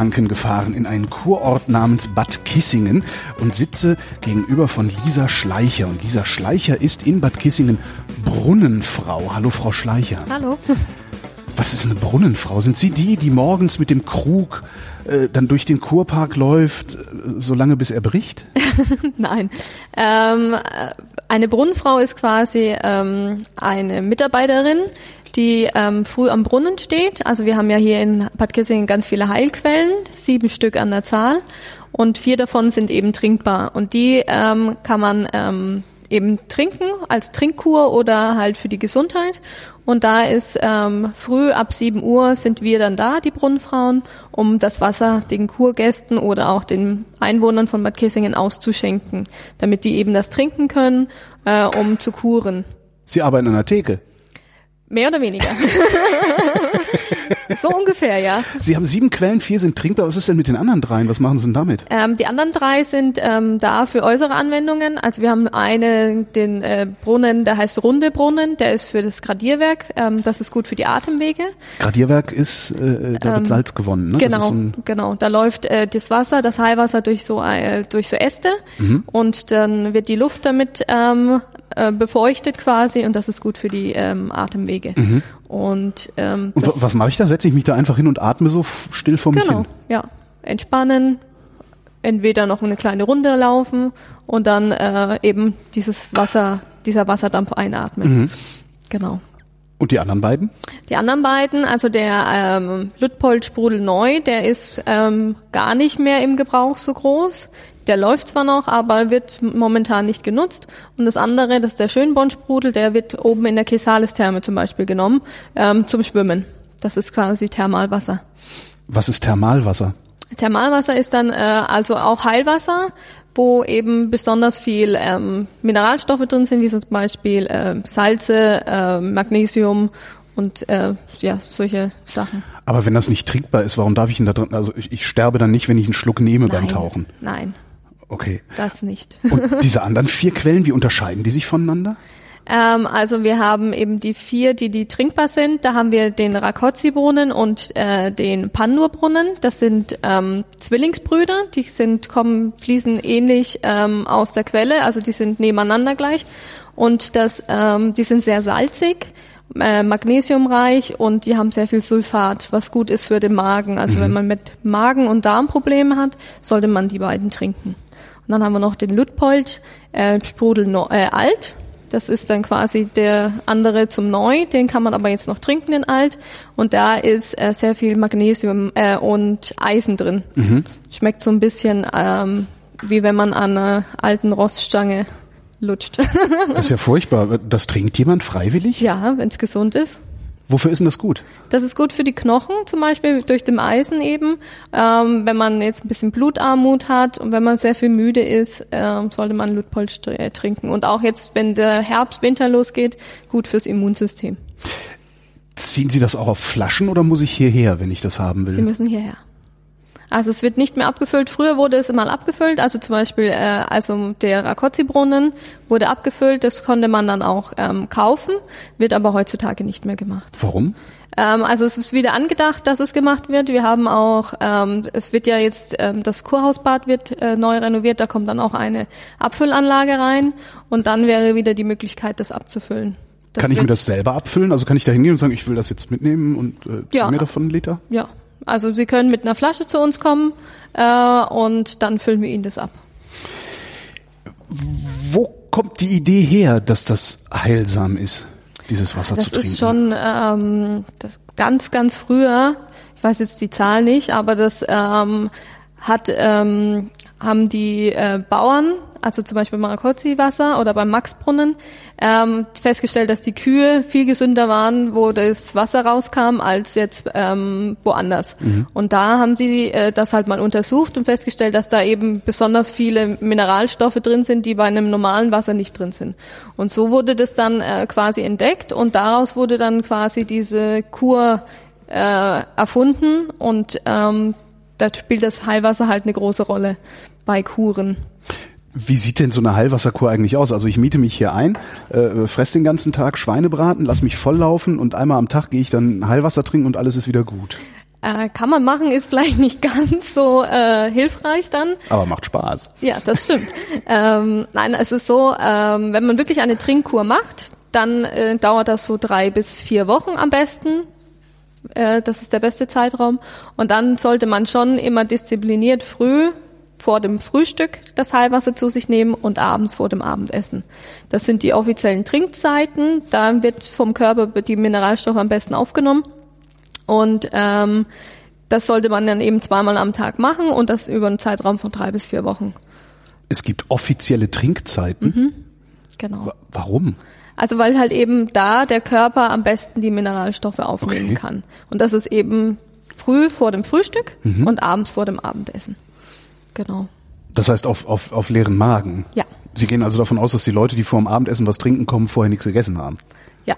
Unterfranken gefahren in einen Kurort namens Bad Kissingen und sitze gegenüber von Lisa Schleicher. Und Lisa Schleicher ist in Bad Kissingen Brunnenfrau. Hallo, Frau Schleicher. Hallo. Was ist eine Brunnenfrau? Sind Sie die, die morgens mit dem Krug äh, dann durch den Kurpark läuft, äh, solange bis er bricht? Nein. Ähm, eine Brunnenfrau ist quasi ähm, eine Mitarbeiterin, die ähm, früh am Brunnen steht. Also wir haben ja hier in Bad Kissingen ganz viele Heilquellen, sieben Stück an der Zahl und vier davon sind eben trinkbar und die ähm, kann man ähm, eben trinken als Trinkkur oder halt für die Gesundheit. Und da ist ähm, früh ab 7 Uhr sind wir dann da, die Brunnenfrauen, um das Wasser den Kurgästen oder auch den Einwohnern von Bad Kissingen auszuschenken, damit die eben das trinken können, äh, um zu kuren. Sie arbeiten an der Theke. Mehr oder weniger. so ungefähr, ja. Sie haben sieben Quellen, vier sind trinkbar. Was ist denn mit den anderen dreien? Was machen Sie denn damit? Ähm, die anderen drei sind ähm, da für äußere Anwendungen. Also wir haben eine, den äh, Brunnen, der heißt Runde Brunnen, der ist für das Gradierwerk. Ähm, das ist gut für die Atemwege. Gradierwerk ist, äh, da wird ähm, Salz gewonnen. Ne? Genau, so genau. Da läuft äh, das Wasser, das Heilwasser durch so äh, durch so Äste mhm. und dann wird die Luft damit ähm, äh, befeuchtet quasi und das ist gut für die ähm, Atemwege. Mhm. Und, ähm, und was mache ich da? Setze ich mich da einfach hin und atme so still vor mich genau, hin? ja. Entspannen, entweder noch eine kleine Runde laufen und dann äh, eben dieses Wasser, dieser Wasserdampf einatmen. Mhm. Genau. Und die anderen beiden? Die anderen beiden, also der ähm, Lütpold Sprudel Neu, der ist ähm, gar nicht mehr im Gebrauch so groß. Der läuft zwar noch, aber wird momentan nicht genutzt. Und das andere, das ist der Schönborn-Sprudel, der wird oben in der Kesalis-Therme zum Beispiel genommen ähm, zum Schwimmen. Das ist quasi Thermalwasser. Was ist Thermalwasser? Thermalwasser ist dann äh, also auch Heilwasser, wo eben besonders viel ähm, Mineralstoffe drin sind, wie zum Beispiel äh, Salze, äh, Magnesium und äh, ja solche Sachen. Aber wenn das nicht trinkbar ist, warum darf ich denn da drin? Also ich, ich sterbe dann nicht, wenn ich einen Schluck nehme nein, beim Tauchen. Nein. Okay. Das nicht. Und diese anderen vier Quellen, wie unterscheiden die sich voneinander? Ähm, also wir haben eben die vier, die die trinkbar sind. Da haben wir den Rakozzi-Brunnen und äh, den Pandur-Brunnen. Das sind ähm, Zwillingsbrüder. Die sind kommen fließen ähnlich ähm, aus der Quelle, also die sind nebeneinander gleich. Und das, ähm, die sind sehr salzig äh, magnesiumreich und die haben sehr viel Sulfat, was gut ist für den Magen. Also mhm. wenn man mit Magen- und Darmprobleme hat, sollte man die beiden trinken. Und dann haben wir noch den Luitpold äh, Sprudel no äh, Alt. Das ist dann quasi der andere zum Neu. Den kann man aber jetzt noch trinken, den Alt. Und da ist äh, sehr viel Magnesium äh, und Eisen drin. Mhm. Schmeckt so ein bisschen ähm, wie wenn man an einer alten Roststange lutscht. das ist ja furchtbar. Das trinkt jemand freiwillig? Ja, wenn es gesund ist. Wofür ist denn das gut? Das ist gut für die Knochen, zum Beispiel durch dem Eisen eben. Ähm, wenn man jetzt ein bisschen Blutarmut hat und wenn man sehr viel müde ist, ähm, sollte man Ludpolz äh, trinken. Und auch jetzt, wenn der Herbst, Winter losgeht, gut fürs Immunsystem. Ziehen Sie das auch auf Flaschen oder muss ich hierher, wenn ich das haben will? Sie müssen hierher. Also es wird nicht mehr abgefüllt. Früher wurde es mal abgefüllt, also zum Beispiel äh, also der Rakozzi-Brunnen wurde abgefüllt, das konnte man dann auch ähm, kaufen, wird aber heutzutage nicht mehr gemacht. Warum? Ähm, also es ist wieder angedacht, dass es gemacht wird. Wir haben auch, ähm, es wird ja jetzt, ähm, das Kurhausbad wird äh, neu renoviert, da kommt dann auch eine Abfüllanlage rein und dann wäre wieder die Möglichkeit, das abzufüllen. Das kann ich mir das selber abfüllen? Also kann ich da hingehen und sagen, ich will das jetzt mitnehmen und äh, ja. mir davon einen Liter? Ja, also Sie können mit einer Flasche zu uns kommen äh, und dann füllen wir Ihnen das ab. Wo kommt die Idee her, dass das heilsam ist, dieses Wasser das zu trinken? Das ist schon ähm, das ganz, ganz früher, ich weiß jetzt die Zahl nicht, aber das ähm, hat ähm, haben die äh, Bauern also zum Beispiel Maracozzi-Wasser oder beim Maxbrunnen, ähm, festgestellt, dass die Kühe viel gesünder waren, wo das Wasser rauskam, als jetzt ähm, woanders. Mhm. Und da haben sie äh, das halt mal untersucht und festgestellt, dass da eben besonders viele Mineralstoffe drin sind, die bei einem normalen Wasser nicht drin sind. Und so wurde das dann äh, quasi entdeckt und daraus wurde dann quasi diese Kur äh, erfunden und ähm, da spielt das Heilwasser halt eine große Rolle bei Kuren. Wie sieht denn so eine Heilwasserkur eigentlich aus? Also ich miete mich hier ein, äh, fress den ganzen Tag Schweinebraten, lass mich volllaufen und einmal am Tag gehe ich dann Heilwasser trinken und alles ist wieder gut. Äh, kann man machen, ist vielleicht nicht ganz so äh, hilfreich dann. Aber macht Spaß. Ja, das stimmt. ähm, nein, es ist so, ähm, wenn man wirklich eine Trinkkur macht, dann äh, dauert das so drei bis vier Wochen am besten. Äh, das ist der beste Zeitraum. Und dann sollte man schon immer diszipliniert früh vor dem Frühstück das Heilwasser zu sich nehmen und abends vor dem Abendessen. Das sind die offiziellen Trinkzeiten. Da wird vom Körper die Mineralstoffe am besten aufgenommen. Und ähm, das sollte man dann eben zweimal am Tag machen und das über einen Zeitraum von drei bis vier Wochen. Es gibt offizielle Trinkzeiten. Mhm, genau. Wa- Warum? Also weil halt eben da der Körper am besten die Mineralstoffe aufnehmen Okay. kann. Und das ist eben früh vor dem Frühstück und abends vor dem Abendessen. Genau. Das heißt auf, auf, auf leeren Magen. Ja. Sie gehen also davon aus, dass die Leute, die vor dem Abendessen was trinken kommen, vorher nichts gegessen haben. Ja.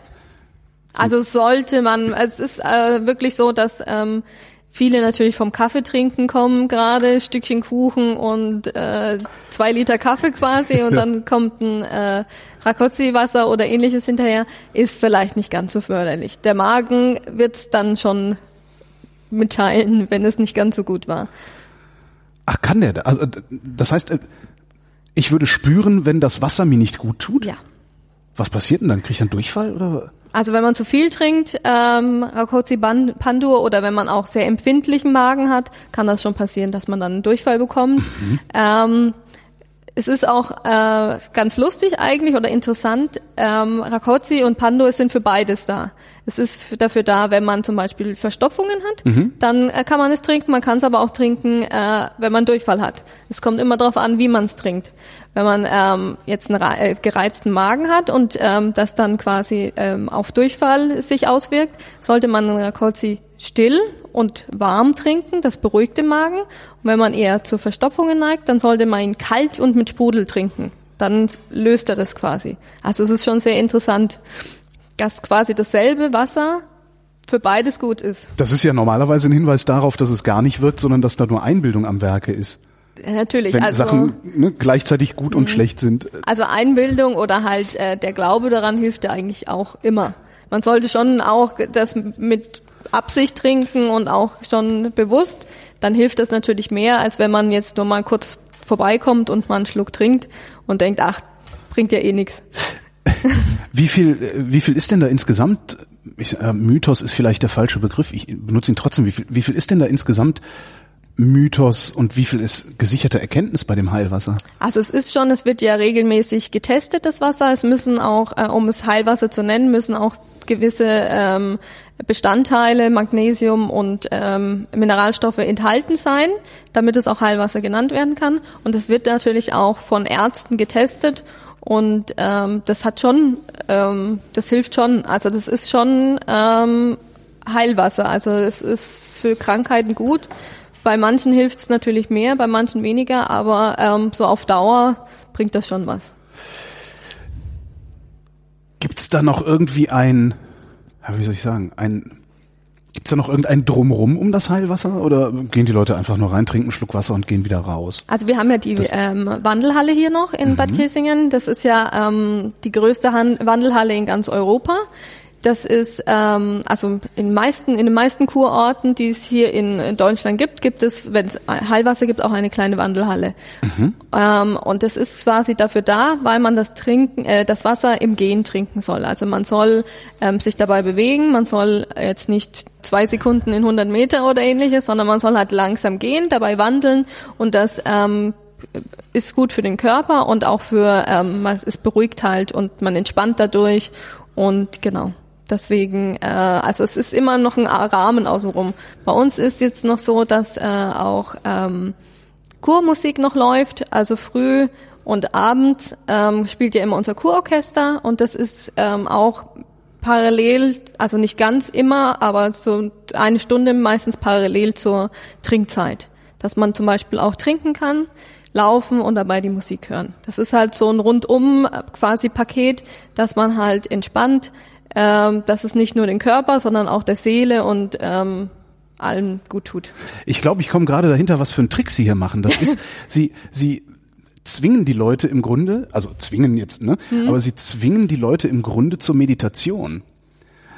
Also sollte man, es ist äh, wirklich so, dass ähm, viele natürlich vom Kaffee trinken kommen, gerade Stückchen Kuchen und äh, zwei Liter Kaffee quasi und dann kommt ein äh, Rakotzi-Wasser oder ähnliches hinterher, ist vielleicht nicht ganz so förderlich. Der Magen wird dann schon mitteilen, wenn es nicht ganz so gut war. Ach, kann der? da- Also, das heißt, äh, ich würde spüren, wenn das Wasser mir nicht gut tut? Ja. Was passiert denn dann? Kriege ich dann Durchfall oder? Also wenn man zu viel trinkt, ähm, Rakotzi Ban- Pandur oder wenn man auch sehr empfindlichen Magen hat, kann das schon passieren, dass man dann einen Durchfall bekommt. Ähm, es ist auch äh, ganz lustig eigentlich oder interessant. Ähm, Rakotzi und Pandur sind für beides da. Es ist dafür da, wenn man zum Beispiel Verstopfungen hat, dann äh, kann man es trinken. Man kann es aber auch trinken, äh, wenn man Durchfall hat. Es kommt immer darauf an, wie man es trinkt. Wenn man ähm, jetzt einen äh, gereizten Magen hat und ähm, das dann quasi ähm, auf Durchfall sich auswirkt, sollte man Rakotzi still und warm trinken, das beruhigt den Magen. Und wenn man eher zu Verstopfungen neigt, dann sollte man ihn kalt und mit Sprudel trinken. Dann löst er das quasi. Also es ist schon sehr interessant, dass quasi dasselbe Wasser für beides gut ist. Das ist ja normalerweise ein Hinweis darauf, dass es gar nicht wirkt, sondern dass da nur Einbildung am Werke ist. Ja, natürlich. Wenn also, Sachen ne, gleichzeitig gut und schlecht sind. also Einbildung oder halt äh, der Glaube daran hilft ja eigentlich auch immer. Man sollte schon auch das mit Absicht trinken und auch schon bewusst. Dann hilft das natürlich mehr, als wenn man jetzt nur mal kurz vorbeikommt und mal einen Schluck trinkt und denkt, ach, bringt ja eh nichts. Wie viel, wie viel ist denn da insgesamt? Ich, äh, Mythos ist vielleicht der falsche Begriff. Ich benutze ihn trotzdem. Wie viel, wie viel ist denn da insgesamt Mythos und wie viel ist gesicherte Erkenntnis bei dem Heilwasser? Also es ist schon, es wird ja regelmäßig getestet, das Wasser. Es müssen auch, äh, um es Heilwasser zu nennen, müssen auch gewisse ähm, Bestandteile, Magnesium und ähm, Mineralstoffe enthalten sein, damit es auch Heilwasser genannt werden kann. Und es wird natürlich auch von Ärzten getestet und ähm, das hat schon, ähm, das hilft schon. Also das ist schon ähm, Heilwasser. Also es ist für Krankheiten gut. Bei manchen hilft es natürlich mehr, bei manchen weniger, aber ähm, so auf Dauer bringt das schon was. Gibt's da noch irgendwie ein, wie soll ich sagen, ein, gibt's da noch irgendein Drumrum um das Heilwasser oder gehen die Leute einfach nur rein, trinken einen Schluck Wasser und gehen wieder raus? Also wir haben ja die Das- ähm, Wandelhalle hier noch in Bad Kissingen. Das ist ja ähm, die größte Han Wandelhalle in ganz Europa. Das ist ähm, also in meisten in den meisten Kurorten, die es hier in, Deutschland gibt, gibt es, wenn es Heilwasser gibt, auch eine kleine Wandelhalle. Ähm, und das ist quasi dafür da, weil man das Trinken, äh, das Wasser im Gehen trinken soll. Also man soll ähm, sich dabei bewegen, man soll jetzt nicht zwei Sekunden in 100 Meter oder ähnliches, sondern man soll halt langsam gehen, dabei wandeln und das ähm, ist gut für den Körper und auch für, ähm, man- es beruhigt halt und man entspannt dadurch und genau. Deswegen, äh, also es ist immer noch ein Rahmen außenrum. Bei uns ist jetzt noch so, dass äh, auch ähm, Kurmusik noch läuft, also früh und abends ähm, spielt ja immer unser Kurorchester und das ist ähm, auch parallel, also nicht ganz immer, aber so eine Stunde meistens parallel zur Trinkzeit, dass man zum Beispiel auch trinken kann, laufen und dabei die Musik hören. Das ist halt so ein rundum äh, quasi Paket, dass man halt entspannt, ähm, dass es nicht nur den Körper, sondern auch der Seele und ähm, allen gut tut. Ich glaube, ich komme gerade dahinter, was für einen Trick Sie hier machen. Das ist, Sie, Sie zwingen die Leute im Grunde, also zwingen jetzt, ne? Aber Sie zwingen die Leute im Grunde zur Meditation.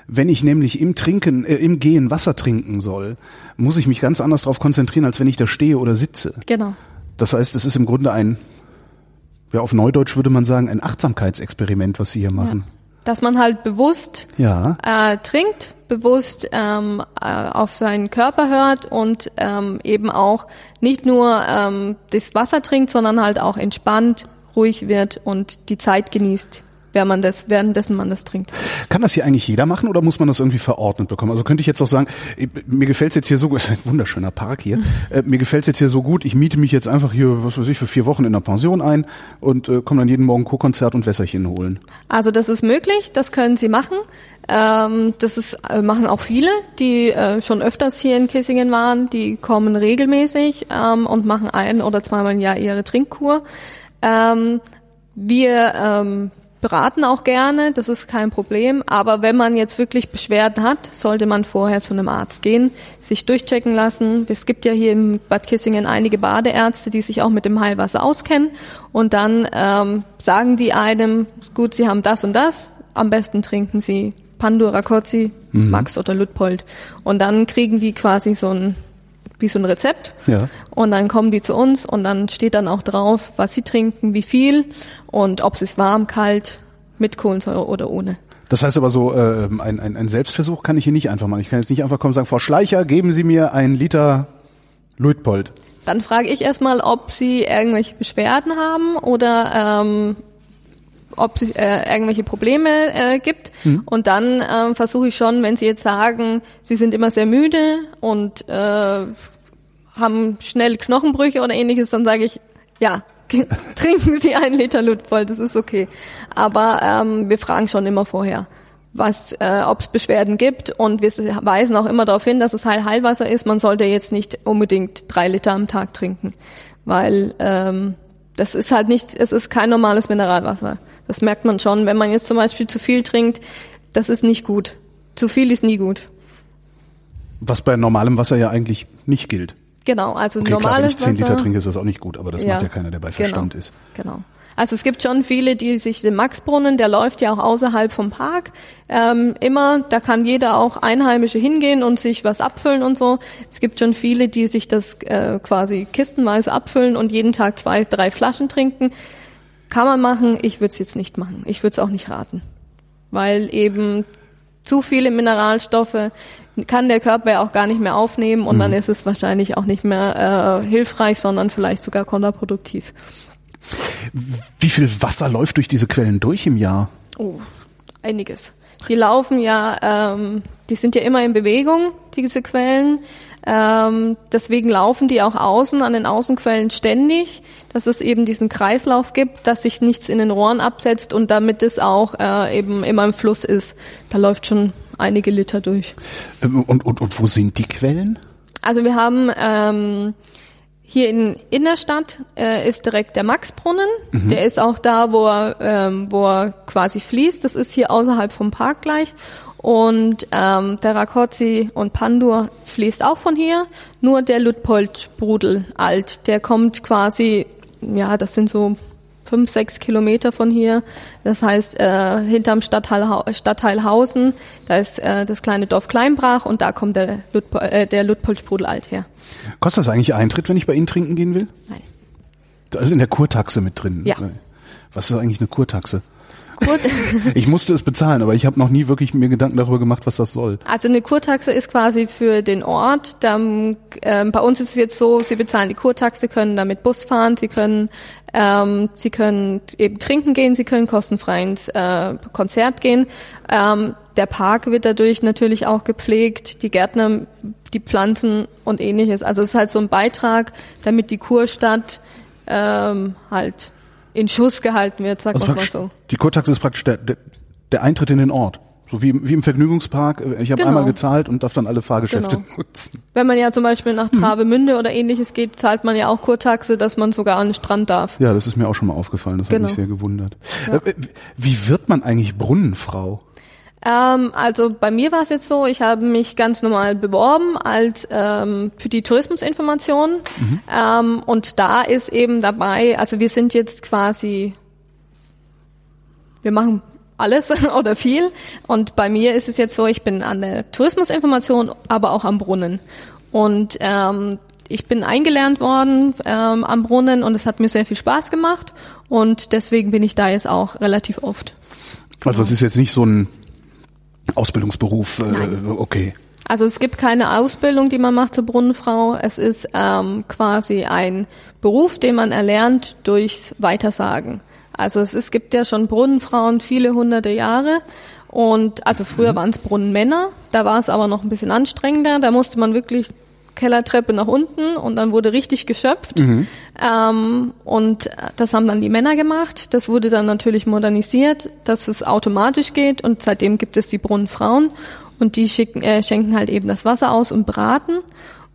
Wenn ich nämlich im Trinken, äh, im Gehen Wasser trinken soll, muss ich mich ganz anders darauf konzentrieren, als wenn ich da stehe oder sitze. Genau. Das heißt, es ist im Grunde ein, ja, auf Neudeutsch würde man sagen, ein Achtsamkeitsexperiment, was Sie hier machen. Dass man halt bewusst Ja. äh, trinkt, bewusst ähm, äh, auf seinen Körper hört und ähm, eben auch nicht nur ähm, das Wasser trinkt, sondern halt auch entspannt, ruhig wird und die Zeit genießt, man das, währenddessen man das trinkt. Kann das hier eigentlich jeder machen oder muss man das irgendwie verordnet bekommen? Also könnte ich jetzt auch sagen, mir gefällt's jetzt hier so gut, es ist ein wunderschöner Park hier, äh, mir gefällt's jetzt hier so gut, ich miete mich jetzt einfach hier, was weiß ich, für vier Wochen in der Pension ein und äh, komme dann jeden Morgen Co-Konzert und Wässerchen holen. Also das ist möglich, das können Sie machen. Ähm, das ist, äh, machen auch viele, die äh, schon öfters hier in Kissingen waren. Die kommen regelmäßig ähm, und machen ein oder zweimal im Jahr ihre Trinkkur. Ähm, wir ähm, beraten auch gerne, das ist kein Problem. Aber wenn man jetzt wirklich Beschwerden hat, sollte man vorher zu einem Arzt gehen, sich durchchecken lassen. Es gibt ja hier in Bad Kissingen einige Badeärzte, die sich auch mit dem Heilwasser auskennen. Und dann ähm, sagen die einem, gut, sie haben das und das, am besten trinken sie Pandur, Rakotzi, Max oder Luitpold. Und dann kriegen die quasi so ein, wie so ein Rezept. Ja. Und dann kommen die zu uns und dann steht dann auch drauf, was sie trinken, wie viel und ob es ist warm, kalt, mit Kohlensäure oder ohne. Das heißt aber so, äh, ein, ein, ein Selbstversuch kann ich hier nicht einfach machen. Ich kann jetzt nicht einfach kommen und sagen, Frau Schleicher, geben Sie mir einen Liter Luitpold. Dann frage ich erstmal, ob sie irgendwelche Beschwerden haben oder ähm, ob es äh, irgendwelche Probleme äh, gibt. Und dann ähm, versuche ich schon, wenn sie jetzt sagen, sie sind immer sehr müde und äh, haben schnell Knochenbrüche oder ähnliches, dann sage ich, ja, trinken Sie einen Liter Luftvoll, das ist okay. Aber ähm, wir fragen schon immer vorher, was, äh, ob es Beschwerden gibt und wir weisen auch immer darauf hin, dass es Heil Heilwasser ist. Man sollte jetzt nicht unbedingt drei Liter am Tag trinken, weil ähm, das ist halt nicht, es ist kein normales Mineralwasser. Das merkt man schon, wenn man jetzt zum Beispiel zu viel trinkt, das ist nicht gut. Zu viel ist nie gut. Was bei normalem Wasser ja eigentlich nicht gilt. Genau, also Okay, klar, wenn normales ich 10 Liter Wasser. trinke, ist das auch nicht gut, aber das Ja. macht ja keiner, der bei Genau. Verstand ist. Genau. Also es gibt schon viele, die sich den Maxbrunnen, der läuft ja auch außerhalb vom Park, ähm, immer, da kann jeder auch Einheimische hingehen und sich was abfüllen und so. Es gibt schon viele, die sich das äh, quasi kistenweise abfüllen und jeden Tag zwei, drei Flaschen trinken. Kann man machen, ich würde es jetzt nicht machen. Ich würde es auch nicht raten. Weil eben zu viele Mineralstoffe kann der Körper ja auch gar nicht mehr aufnehmen und dann ist es wahrscheinlich auch nicht mehr äh, hilfreich, sondern vielleicht sogar kontraproduktiv. Wie viel Wasser läuft durch diese Quellen durch im Jahr? Oh, einiges. Die laufen ja, ähm, die sind ja immer in Bewegung, diese Quellen. Ähm, deswegen laufen die auch außen an den Außenquellen ständig, dass es eben diesen Kreislauf gibt, dass sich nichts in den Rohren absetzt und damit es auch äh, eben immer im Fluss ist. Da läuft schon einige Liter durch. Ähm, Und, und, und wo sind die Quellen? Also wir haben ähm, hier in Innerstadt äh, ist direkt der Maxbrunnen. Der ist auch da, wo er, ähm, wo er quasi fließt. Das ist hier außerhalb vom Park gleich. Und ähm, der Rakotzi und Pandur fließt auch von hier. Nur der Ludpold-Sprudel alt, der kommt quasi, ja, das sind so fünf, sechs Kilometer von hier. Das heißt, äh, hinterm Stadtteil, Stadtteil Hausen, da ist äh, das kleine Dorf Kleinbrach und da kommt der, Ludpo äh, der Ludpold-Sprudel alt her. Kostet das eigentlich Eintritt, wenn ich bei Ihnen trinken gehen will? Nein. Da ist in der Kurtaxe mit drin. Ja. Was ist eigentlich eine Kurtaxe? Gut. Ich musste es bezahlen, aber ich habe noch nie wirklich mir Gedanken darüber gemacht, was das soll. Also eine Kurtaxe ist quasi für den Ort. Dann, ähm, bei uns ist es jetzt so, Sie bezahlen die Kurtaxe, können damit Bus fahren, Sie können, ähm, Sie können eben trinken gehen, Sie können kostenfrei ins äh, Konzert gehen. Ähm, der Park wird dadurch natürlich auch gepflegt, die Gärtner, die Pflanzen und ähnliches. Also es ist halt so ein Beitrag, damit die Kurstadt ähm, halt in Schuss gehalten wird, sagen Also wir mal so. die Kurtaxe ist praktisch der, der, der Eintritt in den Ort. So wie, wie im Vergnügungspark. Ich habe Genau. einmal gezahlt und darf dann alle Fahrgeschäfte Genau. nutzen. Wenn man ja zum Beispiel nach Travemünde oder ähnliches geht, zahlt man ja auch Kurtaxe, dass man sogar an den Strand darf. Ja, das ist mir auch schon mal aufgefallen. Das Genau. hat mich sehr gewundert. Ja. Äh, Wie wird man eigentlich Brunnenfrau? Ähm, also bei mir war es jetzt so, ich habe mich ganz normal beworben als ähm, für die Tourismusinformation ähm, und da ist eben dabei, also wir sind jetzt quasi, wir machen alles oder viel. Und bei mir ist es jetzt so, ich bin an der Tourismusinformation, aber auch am Brunnen. Und ähm, ich bin eingelernt worden ähm, am Brunnen und es hat mir sehr viel Spaß gemacht und deswegen bin ich da jetzt auch relativ oft. Also es ist jetzt nicht so ein Ausbildungsberuf, äh, okay. Also es gibt keine Ausbildung, die man macht zur Brunnenfrau. Es ist ähm, quasi ein Beruf, den man erlernt durchs Weitersagen. Also es, es gibt ja schon Brunnenfrauen viele hunderte Jahre. Und also früher mhm. waren es Brunnenmänner, da war es aber noch ein bisschen anstrengender. Da musste man wirklich Kellertreppe nach unten und dann wurde richtig geschöpft. Mhm. Ähm, und das haben dann die Männer gemacht. Das wurde dann natürlich modernisiert, dass es automatisch geht und seitdem gibt es die Brunnenfrauen und die schicken, äh, schenken halt eben das Wasser aus und braten.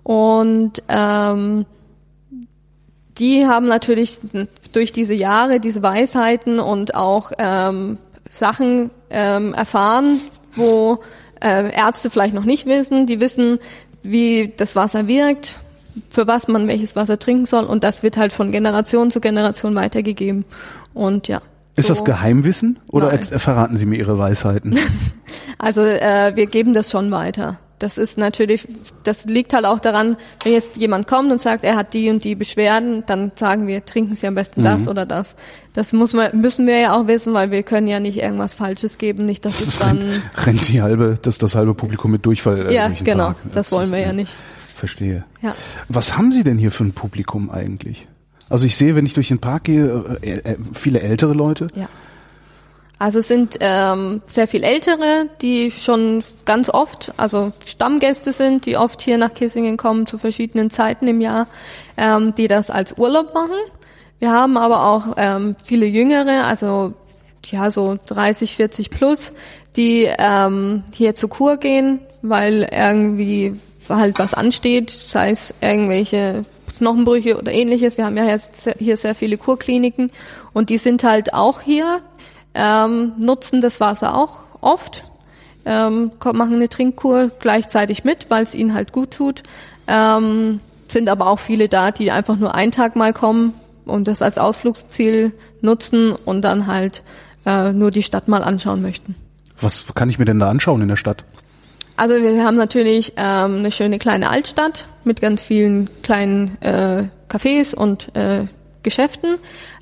Und ähm, die haben natürlich durch diese Jahre diese Weisheiten und auch ähm, Sachen ähm, erfahren, wo äh, Ärzte vielleicht noch nicht wissen. Die wissen, wie das Wasser wirkt, für was man welches Wasser trinken soll und das wird halt von Generation zu Generation weitergegeben. Und ja. Ist so. das Geheimwissen oder verraten Sie mir Ihre Weisheiten? also äh, wir geben das schon weiter. Das ist natürlich, das liegt halt auch daran, wenn jetzt jemand kommt und sagt, er hat die und die Beschwerden, dann sagen wir, trinken Sie am besten das mhm. oder das. Das muss man, müssen wir ja auch wissen, weil wir können ja nicht irgendwas Falsches geben, nicht, dass das es dann rennt, rennt die halbe, dass das halbe Publikum mit Durchfall. Äh, ja, genau, Tag. das, das wollen wir ja nicht. Verstehe. Ja. Was haben Sie denn hier für ein Publikum eigentlich? Also ich sehe, wenn ich durch den Park gehe, äh, äh, viele ältere Leute. Ja. Also es sind ähm, sehr viel Ältere, die schon ganz oft, also Stammgäste sind, die oft hier nach Kissingen kommen zu verschiedenen Zeiten im Jahr, ähm, die das als Urlaub machen. Wir haben aber auch ähm, viele Jüngere, also ja so 30, 40 plus, die ähm, hier zur Kur gehen, weil irgendwie halt was ansteht, sei es irgendwelche Knochenbrüche oder ähnliches. Wir haben ja jetzt hier sehr viele Kurkliniken und die sind halt auch hier ähm, nutzen das Wasser auch oft, ähm, machen eine Trinkkur gleichzeitig mit, weil es ihnen halt gut tut. Ähm, sind aber auch viele da, die einfach nur einen Tag mal kommen und das als Ausflugsziel nutzen und dann halt äh, nur die Stadt mal anschauen möchten. Was kann ich mir denn da anschauen in der Stadt? Also wir haben natürlich ähm, eine schöne kleine Altstadt mit ganz vielen kleinen äh, Cafés und äh, Geschäften.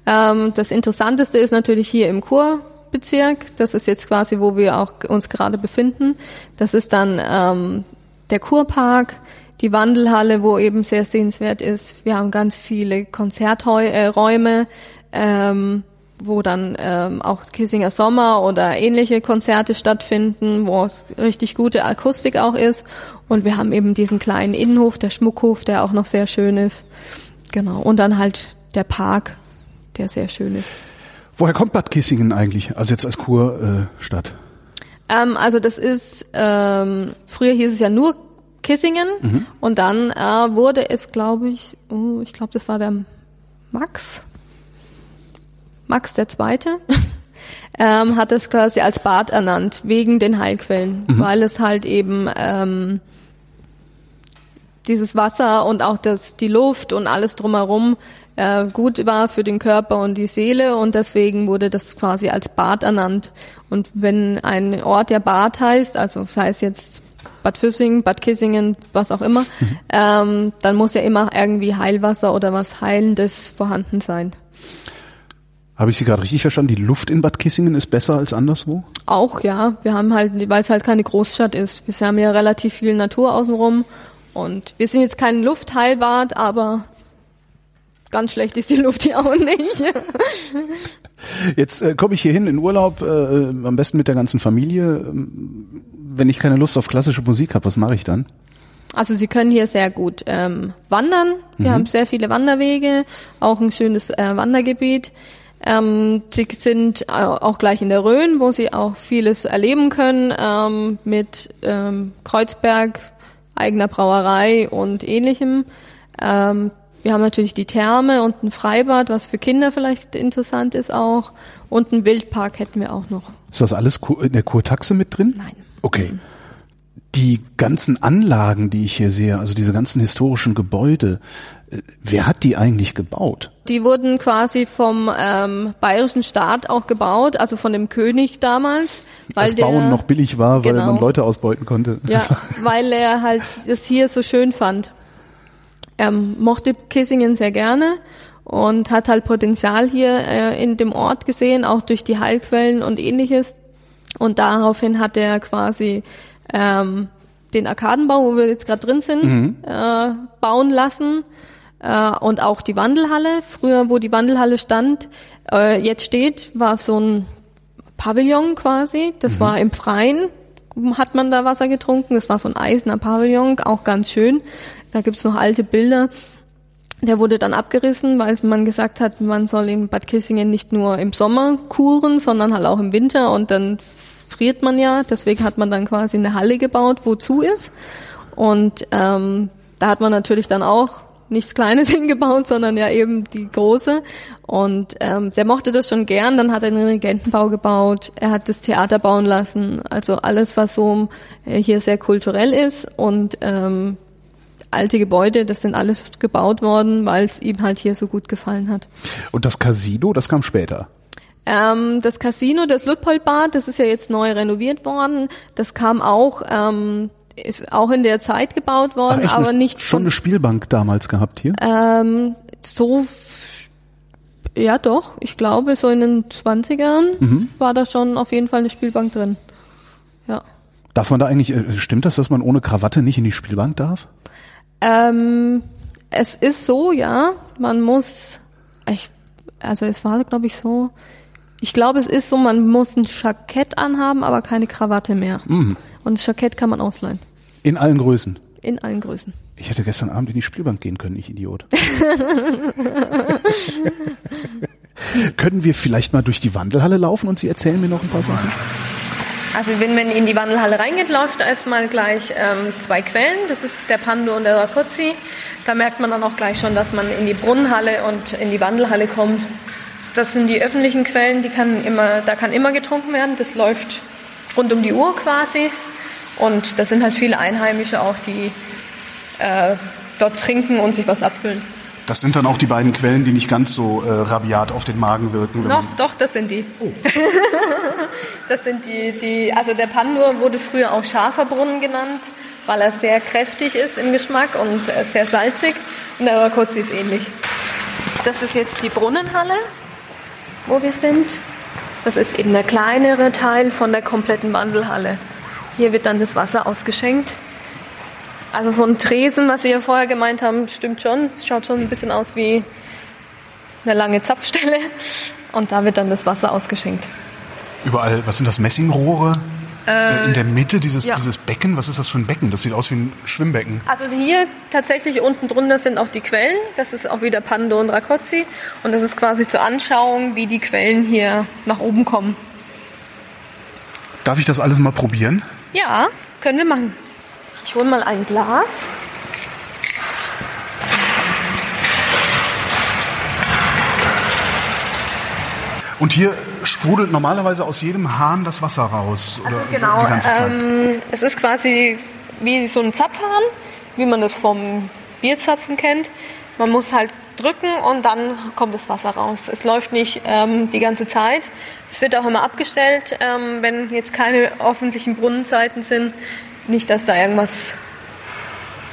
Ähm, das Interessanteste ist natürlich hier im Kurbezirk. Das ist jetzt quasi, wo wir auch uns gerade befinden. Das ist dann ähm, der Kurpark, die Wandelhalle, wo eben sehr sehenswert ist. Wir haben ganz viele Konzerträume, ähm, wo dann ähm, auch Kissinger Sommer oder ähnliche Konzerte stattfinden, wo richtig gute Akustik auch ist. Und wir haben eben diesen kleinen Innenhof, der Schmuckhof, der auch noch sehr schön ist. Genau. Und dann halt der Park, der sehr schön ist. Woher kommt Bad Kissingen eigentlich, also jetzt als Kurstadt? Äh, ähm, also das ist, ähm, früher hieß es ja nur Kissingen mhm. und dann äh, wurde es, glaube ich, oh, ich glaube, das war der Max, Max der Zweite, ähm, hat es quasi als Bad ernannt, wegen den Heilquellen, mhm. weil es halt eben ähm, dieses Wasser und auch das, die Luft und alles drumherum äh, gut war für den Körper und die Seele und deswegen wurde das quasi als Bad ernannt. Und wenn ein Ort ja Bad heißt, also sei es jetzt Bad Füssing, Bad Kissingen, was auch immer, mhm. ähm, dann muss ja immer irgendwie Heilwasser oder was Heilendes vorhanden sein. Habe ich Sie gerade richtig verstanden? Die Luft in Bad Kissingen ist besser als anderswo? Auch, ja. Wir haben halt, weil es halt keine Großstadt ist. Wir haben ja relativ viel Natur außenrum und wir sind jetzt kein Luftheilbad, aber ganz schlecht ist die Luft hier auch nicht. Jetzt äh, komme ich hier hin in Urlaub, äh, am besten mit der ganzen Familie. Ähm, wenn ich keine Lust auf klassische Musik habe, was mache ich dann? Also Sie können hier sehr gut ähm, wandern. Wir mhm. haben sehr viele Wanderwege, auch ein schönes äh, Wandergebiet. Ähm, Sie sind auch gleich in der Rhön, wo Sie auch vieles erleben können ähm, mit ähm, Kreuzberg, eigener Brauerei und ähnlichem. Ähm, wir haben natürlich die Therme und ein Freibad, was für Kinder vielleicht interessant ist auch. Und einen Wildpark hätten wir auch noch. Ist das alles in der Kurtaxe mit drin? Nein. Okay. Die ganzen Anlagen, die ich hier sehe, also diese ganzen historischen Gebäude, äh, wer hat die eigentlich gebaut? Die wurden quasi vom ähm, bayerischen Staat auch gebaut, also von dem König damals. Weil Als Bauen der, noch billig war, weil Genau. man Leute ausbeuten konnte. Ja, weil er halt es hier so schön fand. Er mochte Kissingen sehr gerne und hat halt Potenzial hier äh, in dem Ort gesehen, auch durch die Heilquellen und ähnliches. Und daraufhin hat er quasi ähm, den Arkadenbau, wo wir jetzt gerade drin sind, äh, bauen lassen. Äh, und auch die Wandelhalle. Früher, wo die Wandelhalle stand, äh, jetzt steht, war so ein Pavillon quasi. Das war im Freien, hat man da Wasser getrunken. Das war so ein eisener Pavillon, auch ganz schön. Da gibt's noch alte Bilder. Der wurde dann abgerissen, weil man gesagt hat, man soll in Bad Kissingen nicht nur im Sommer kuren, sondern halt auch im Winter und dann friert man ja. Deswegen hat man dann quasi eine Halle gebaut, wo zu ist. Und ähm, da hat man natürlich dann auch nichts Kleines hingebaut, sondern ja eben die große. Und ähm, der mochte das schon gern. Dann hat er den Regentenbau gebaut. Er hat das Theater bauen lassen. Also alles, was so äh, hier sehr kulturell ist und ähm, alte Gebäude, das sind alles gebaut worden, weil es ihm halt hier so gut gefallen hat. Und das Casino, das kam später. Ähm, das Casino, das Luitpoldbad, das ist ja jetzt neu renoviert worden. Das kam auch, ähm, ist auch in der Zeit gebaut worden, echt aber eine, nicht schon von- eine Spielbank damals gehabt hier. Ähm, so, ja doch, ich glaube, so in den 20ern war da schon auf jeden Fall eine Spielbank drin. Ja. Darf man da eigentlich, äh, stimmt das, dass man ohne Krawatte nicht in die Spielbank darf? Ähm, es ist so, ja, man muss, ich, also es war, glaube ich, so, ich glaube, es ist so, man muss ein Jackett anhaben, aber keine Krawatte mehr. Und das Jackett kann man ausleihen. In allen Größen. In allen Größen. Ich hätte gestern Abend in die Spielbank gehen können, ich Idiot. Können wir vielleicht mal durch die Wandelhalle laufen und Sie erzählen mir noch ein paar Sachen? Also wenn man in die Wandelhalle reingeht, läuft erstmal gleich ähm, zwei Quellen. Das ist der Pando und der Rakuzzi. Da merkt man dann auch gleich schon, dass man in die Brunnenhalle und in die Wandelhalle kommt. Das sind die öffentlichen Quellen, die kann immer, da kann immer getrunken werden. Das läuft rund um die Uhr quasi. Und das sind halt viele Einheimische auch, die äh, dort trinken und sich was abfüllen. Das sind dann auch die beiden Quellen, die nicht ganz so äh, rabiat auf den Magen wirken. Doch, doch, das sind die. das sind die, die, also der Pandur wurde früher auch scharfer Brunnen genannt, weil er sehr kräftig ist im Geschmack und äh, sehr salzig. Und der Rakotzi ist ähnlich. Das ist jetzt die Brunnenhalle, wo wir sind. Das ist eben der kleinere Teil von der kompletten Wandelhalle. Hier wird dann das Wasser ausgeschenkt. Also von Tresen, was Sie ja vorher gemeint haben, stimmt schon. Es schaut schon ein bisschen aus wie eine lange Zapfstelle. Und da wird dann das Wasser ausgeschenkt. Überall, was sind das, Messingrohre? Äh, in der Mitte dieses, ja. dieses Becken, was ist das für ein Becken? Das sieht aus wie ein Schwimmbecken. Also hier tatsächlich unten drunter sind auch die Quellen. Das ist auch wieder Pando und Rakotzi. Und das ist quasi zur Anschauung, wie die Quellen hier nach oben kommen. Darf ich das alles mal probieren? Ja, können wir machen. Ich hole mal ein Glas. Und hier sprudelt normalerweise aus jedem Hahn das Wasser raus. Oder Genau, die ganze Zeit. ähm, es ist quasi wie so ein Zapfhahn, wie man das vom Bierzapfen kennt. Man muss halt drücken und dann kommt das Wasser raus. Es läuft nicht ähm, die ganze Zeit. Es wird auch immer abgestellt, ähm, wenn jetzt keine öffentlichen Brunnenzeiten sind. Nicht, dass da irgendwas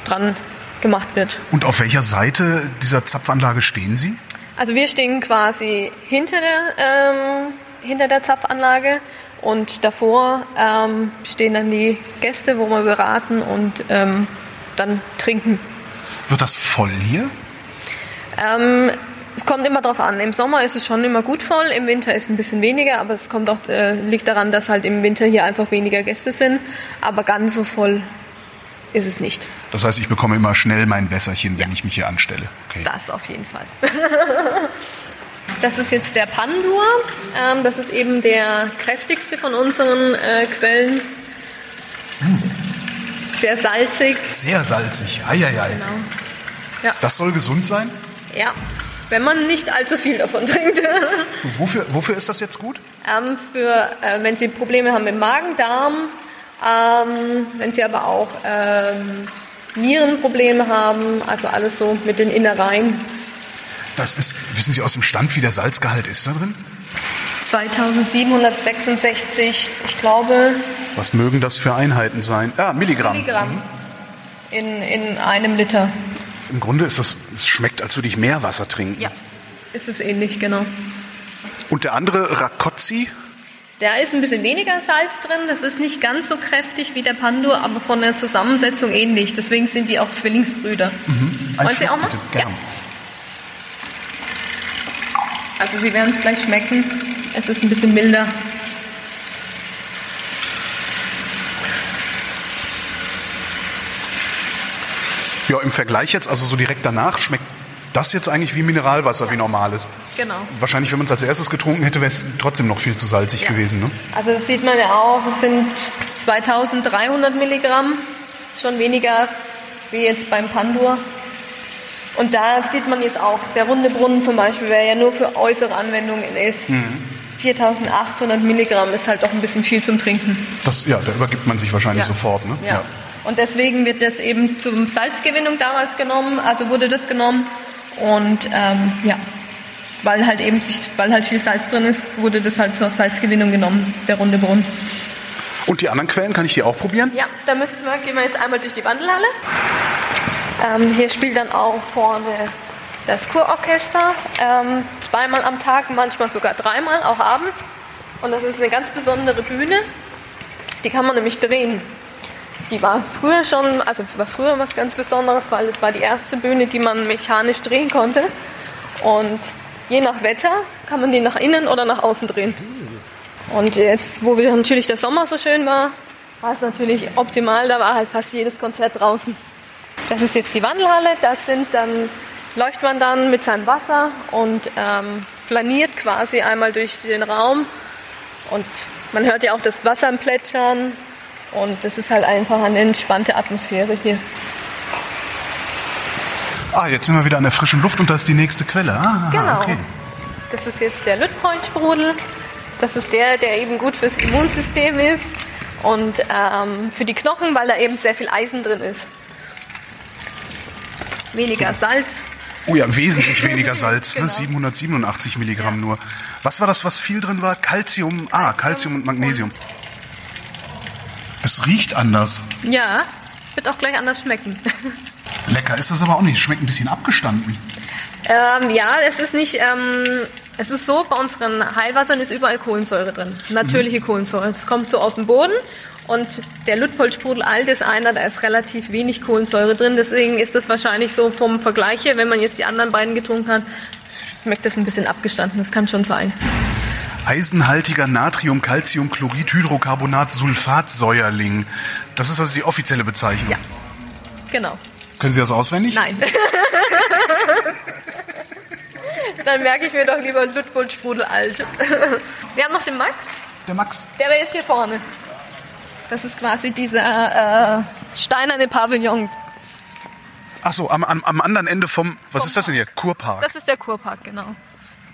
dran gemacht wird. Und auf welcher Seite dieser Zapfanlage stehen Sie? Also wir stehen quasi hinter der, ähm, hinter der Zapfanlage und davor ähm, stehen dann die Gäste, wo wir beraten und ähm, dann trinken. Wird das voll hier? Es kommt immer drauf an. Im Sommer ist es schon immer gut voll, im Winter ist es ein bisschen weniger, aber es kommt auch, äh, liegt daran, dass halt im Winter hier einfach weniger Gäste sind. Aber ganz so voll ist es nicht. Das heißt, ich bekomme immer schnell mein Wässerchen, wenn ich mich hier anstelle. Okay. Das auf jeden Fall. Das ist jetzt der Pandur. Ähm, das ist eben der kräftigste von unseren äh, Quellen. Sehr salzig. Sehr salzig. Eieiei. Genau. Ja. Das soll gesund sein? ja, wenn man nicht allzu viel davon trinkt. So, wofür, wofür ist das jetzt gut? ähm, für, äh, wenn Sie Probleme haben mit Magen, Darm, Ähm, wenn Sie aber auch ähm, Nierenprobleme haben, also alles so mit den Innereien. Das ist, wissen Sie aus dem Stand, wie der Salzgehalt ist da drin? 2766, ich glaube. Was mögen das für Einheiten sein? Ah, Milligramm. Milligramm in, in einem Liter. Im Grunde ist das, es schmeckt, als würde ich Meerwasser trinken. Ja, ist es ähnlich, genau. Und der andere Rakotzi? Da ist ein bisschen weniger Salz drin. Das ist nicht ganz so kräftig wie der Pandur, aber von der Zusammensetzung ähnlich. Deswegen sind die auch Zwillingsbrüder. Mhm. Wollen Sie auch mal? Bitte, Ja. Also Sie werden es gleich schmecken. Es ist ein bisschen milder. Ja, im Vergleich jetzt, also so direkt danach, schmeckt das jetzt eigentlich wie Mineralwasser, wie normales. Genau. Wahrscheinlich, wenn man es als erstes getrunken hätte, wäre es trotzdem noch viel zu salzig Ja. gewesen. Ne? Also das sieht man ja auch, es sind 2300 Milligramm, schon weniger wie jetzt beim Pandur. Und da sieht man jetzt auch, der runde Brunnen zum Beispiel, der ja nur für äußere Anwendungen ist, 4800 Milligramm ist halt doch ein bisschen viel zum Trinken. Das, ja, da übergibt man sich wahrscheinlich Ja. sofort. Ne? Ja. Und deswegen wird das eben zum Salzgewinnung damals genommen, also wurde das genommen. Und ähm, ja, weil halt eben sich, weil halt viel Salz drin ist, wurde das halt zur Salzgewinnung genommen, der runde Brunnen. Und die anderen Quellen, kann ich die auch probieren? Ja, da müssten wir, gehen wir jetzt einmal durch die Wandelhalle. Ähm, hier spielt dann auch vorne das Kurorchester, ähm, zweimal am Tag, manchmal sogar dreimal, auch abends. Und das ist eine ganz besondere Bühne, die kann man nämlich drehen. Die war früher schon, also war früher was ganz Besonderes, weil es war die erste Bühne, die man mechanisch drehen konnte. Und je nach Wetter kann man die nach innen oder nach außen drehen. Und jetzt, wo wir natürlich der Sommer so schön war, war es natürlich optimal. Da war halt fast jedes Konzert draußen. Das ist jetzt die Wandelhalle. Das sind dann läuft man dann mit seinem Wasser und ähm, flaniert quasi einmal durch den Raum. Und man hört ja auch das Wasser Plätschern. Und das ist halt einfach eine entspannte Atmosphäre hier. Ah, jetzt sind wir wieder an der frischen Luft und da ist die nächste Quelle. Ah, Genau. okay. Das ist jetzt der Lütpold-Sprudel. Das ist der, der eben gut fürs Immunsystem ist und ähm, für die Knochen, weil da eben sehr viel Eisen drin ist. Weniger Salz. Oh ja, wesentlich weniger Salz, Genau. ne? 787 Milligramm nur. Was war das, was viel drin war? Calcium, ah, Calcium und Magnesium. Es riecht anders. Ja, es wird auch gleich anders schmecken. Lecker ist das aber auch nicht. Schmeckt ein bisschen abgestanden. ähm, ja, es ist nicht. Ähm, es ist so, bei unseren Heilwassern ist überall Kohlensäure drin. Natürliche Kohlensäure. Es kommt so aus dem Boden. Und der Luitpold-Sprudel alt ist einer, da ist relativ wenig Kohlensäure drin. Deswegen ist das wahrscheinlich so vom Vergleich her, wenn man jetzt die anderen beiden getrunken hat, schmeckt das ein bisschen abgestanden. Das kann schon sein. Eisenhaltiger Natrium-Calcium-Chlorid-Hydrocarbonat-Sulfatsäuerling. Das ist also die offizielle Bezeichnung. Ja. Genau. Können Sie das auswendig? Nein. Dann merke ich mir doch lieber Luitpold-Sprudel alt. Wir haben noch den Max. Der Max. Der wäre jetzt hier vorne. Das ist quasi dieser äh, steinerne Pavillon. Ach so, am, am, am anderen Ende vom, was ist das denn hier? Kurpark. Das ist der Kurpark, genau.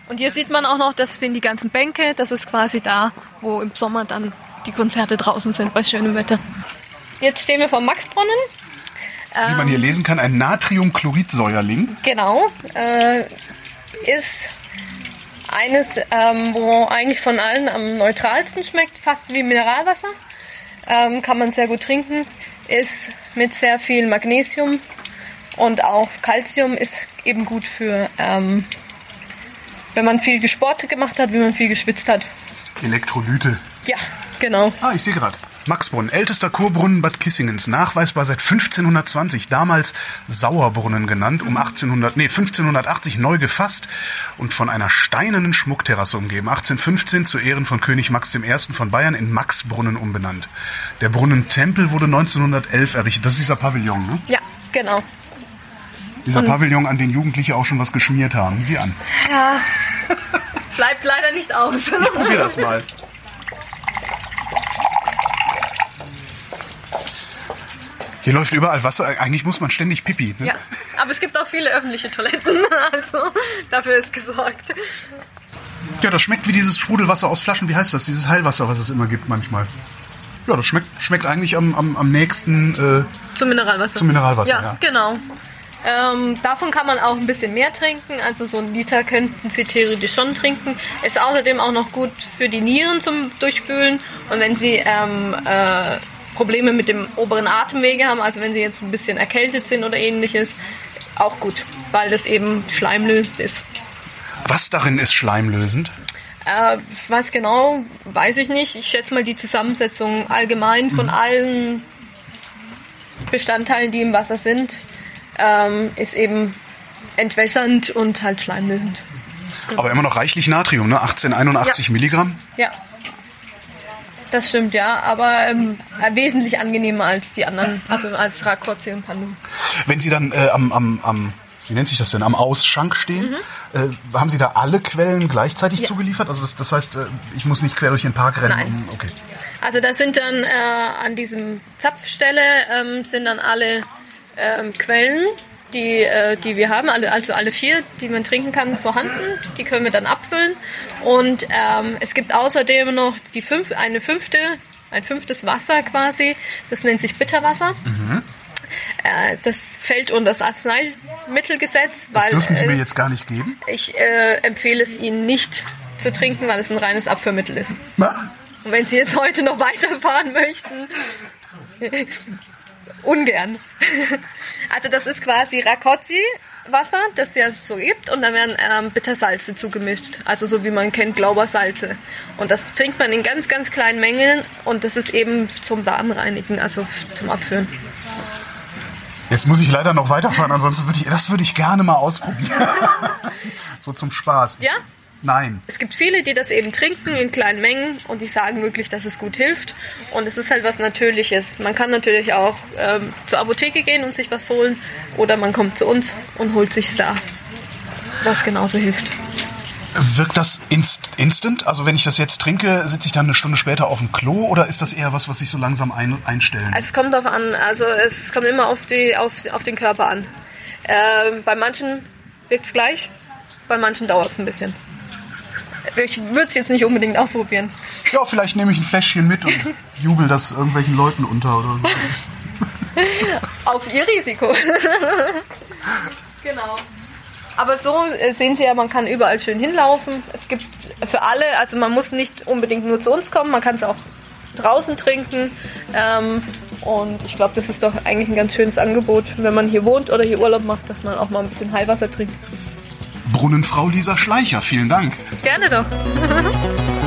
Und hier sieht man auch noch, das sind die ganzen Bänke. Das ist quasi da, wo im Sommer dann die Konzerte draußen sind bei schönem Wetter. Jetzt stehen wir vor Maxbrunnen. Wie man hier lesen kann, ein Natriumchloridsäuerling. Genau. Äh, ist eines, ähm, wo eigentlich von allen am neutralsten schmeckt, fast wie Mineralwasser. Ähm, kann man sehr gut trinken. Ist mit sehr viel Magnesium und auch Calcium ist eben gut für, ähm, wenn man viel Sport gemacht hat, wenn man viel geschwitzt hat. Elektrolyte. Ja, genau. Ah, ich sehe gerade. Maxbrunnen, ältester Kurbrunnen Bad Kissingens, nachweisbar seit 1520, damals Sauerbrunnen genannt, um 1800, nee, 1580 neu gefasst und von einer steinernen Schmuckterrasse umgeben. 1815 zu Ehren von König Max I. von Bayern in Maxbrunnen umbenannt. Der Brunnentempel wurde 1911 errichtet. Das ist dieser Pavillon, ne? Ja, genau. Dieser Pavillon, an den Jugendliche auch schon was geschmiert haben. Sieh an. Ja, bleibt leider nicht aus. Probier das mal. Hier läuft überall Wasser. Eigentlich muss man ständig pipi. Ne? Ja, aber es gibt auch viele öffentliche Toiletten, also dafür ist gesorgt. Ja, das schmeckt wie dieses Sprudelwasser aus Flaschen. Wie heißt das? Dieses Heilwasser, was es immer gibt manchmal. Ja, das schmeckt, schmeckt eigentlich am, am, am nächsten äh, Zum Mineralwasser. zum Mineralwasser. Ja, Ja, genau. Ähm, davon kann man auch ein bisschen mehr trinken. Also so einen Liter könnten Sie theoretisch schon trinken. Ist außerdem auch noch gut für die Nieren zum Durchspülen. Und wenn Sie ähm, äh, Probleme mit dem oberen Atemwege haben, also wenn Sie jetzt ein bisschen erkältet sind oder ähnliches, auch gut, weil das eben schleimlösend ist. Was darin ist schleimlösend? Äh, was genau, weiß ich nicht. Ich schätze mal die Zusammensetzung allgemein von allen Bestandteilen, die im Wasser sind, ähm, ist eben entwässernd und halt schleimlösend. Aber immer noch reichlich Natrium, ne? 1881 Ja. Milligramm. Ja. Das stimmt, ja, aber ähm, äh, wesentlich angenehmer als die anderen, also als Rakotzi und Pandu. Wenn Sie dann äh, am, am, am, wie nennt sich das denn, am Ausschank stehen, äh, haben Sie da alle Quellen gleichzeitig Mhm. Ja. zugeliefert? Also das, das heißt, äh, ich muss nicht quer durch den Park rennen. Nein. Um, okay. Also da sind dann äh, an diesem Zapfstelle ähm, sind dann alle ähm, Quellen, die, äh, die wir haben, alle, also alle vier, die man trinken kann, vorhanden. Die können wir dann abfüllen. Und ähm, es gibt außerdem noch die fünf, eine fünfte, ein fünftes Wasser quasi. Das nennt sich Bitterwasser. Äh, das fällt unter das Arzneimittelgesetz, Das weil dürfen Sie mir es- jetzt gar nicht geben. ich äh, empfehle es Ihnen nicht zu trinken, weil es ein reines Abführmittel ist. Na? Und wenn Sie jetzt heute noch weiterfahren möchten, ungern. Also das ist quasi Rakotzi-Wasser, das es ja so gibt, und dann werden ähm, Bittersalze zugemischt. Also so wie man kennt, Glaubersalze. Und das trinkt man in ganz, ganz kleinen Mengen und das ist eben zum Darmreinigen, also zum Abführen. Jetzt muss ich leider noch weiterfahren, ansonsten würde ich, das würde ich gerne mal ausprobieren. so zum Spaß. Ja? Nein. Es gibt viele, die das eben trinken in kleinen Mengen und die sagen wirklich, dass es gut hilft. Und es ist halt was Natürliches. Man kann natürlich auch ähm, zur Apotheke gehen und sich was holen oder man kommt zu uns und holt sich da, was genauso hilft. Wirkt das inst instant? Also wenn ich das jetzt trinke, sitze ich dann eine Stunde später auf dem Klo oder ist das eher was, was sich so langsam ein einstellen? Es kommt darauf an, also es kommt immer auf, die, auf, auf den Körper an. Ähm, bei manchen wirkt es gleich, bei manchen dauert es ein bisschen. Ich würde es jetzt nicht unbedingt ausprobieren. Ja, vielleicht nehme ich ein Fläschchen mit und jubel das irgendwelchen Leuten unter oder so. Auf ihr Risiko. genau. Aber so äh, sehen Sie ja, man kann überall schön hinlaufen. Es gibt für alle, also man muss nicht unbedingt nur zu uns kommen, man kann es auch draußen trinken. Ähm, und ich glaube, das ist doch eigentlich ein ganz schönes Angebot, wenn man hier wohnt oder hier Urlaub macht, dass man auch mal ein bisschen Heilwasser trinkt. Brunnenfrau Lisa Schleicher, vielen Dank. Gerne doch.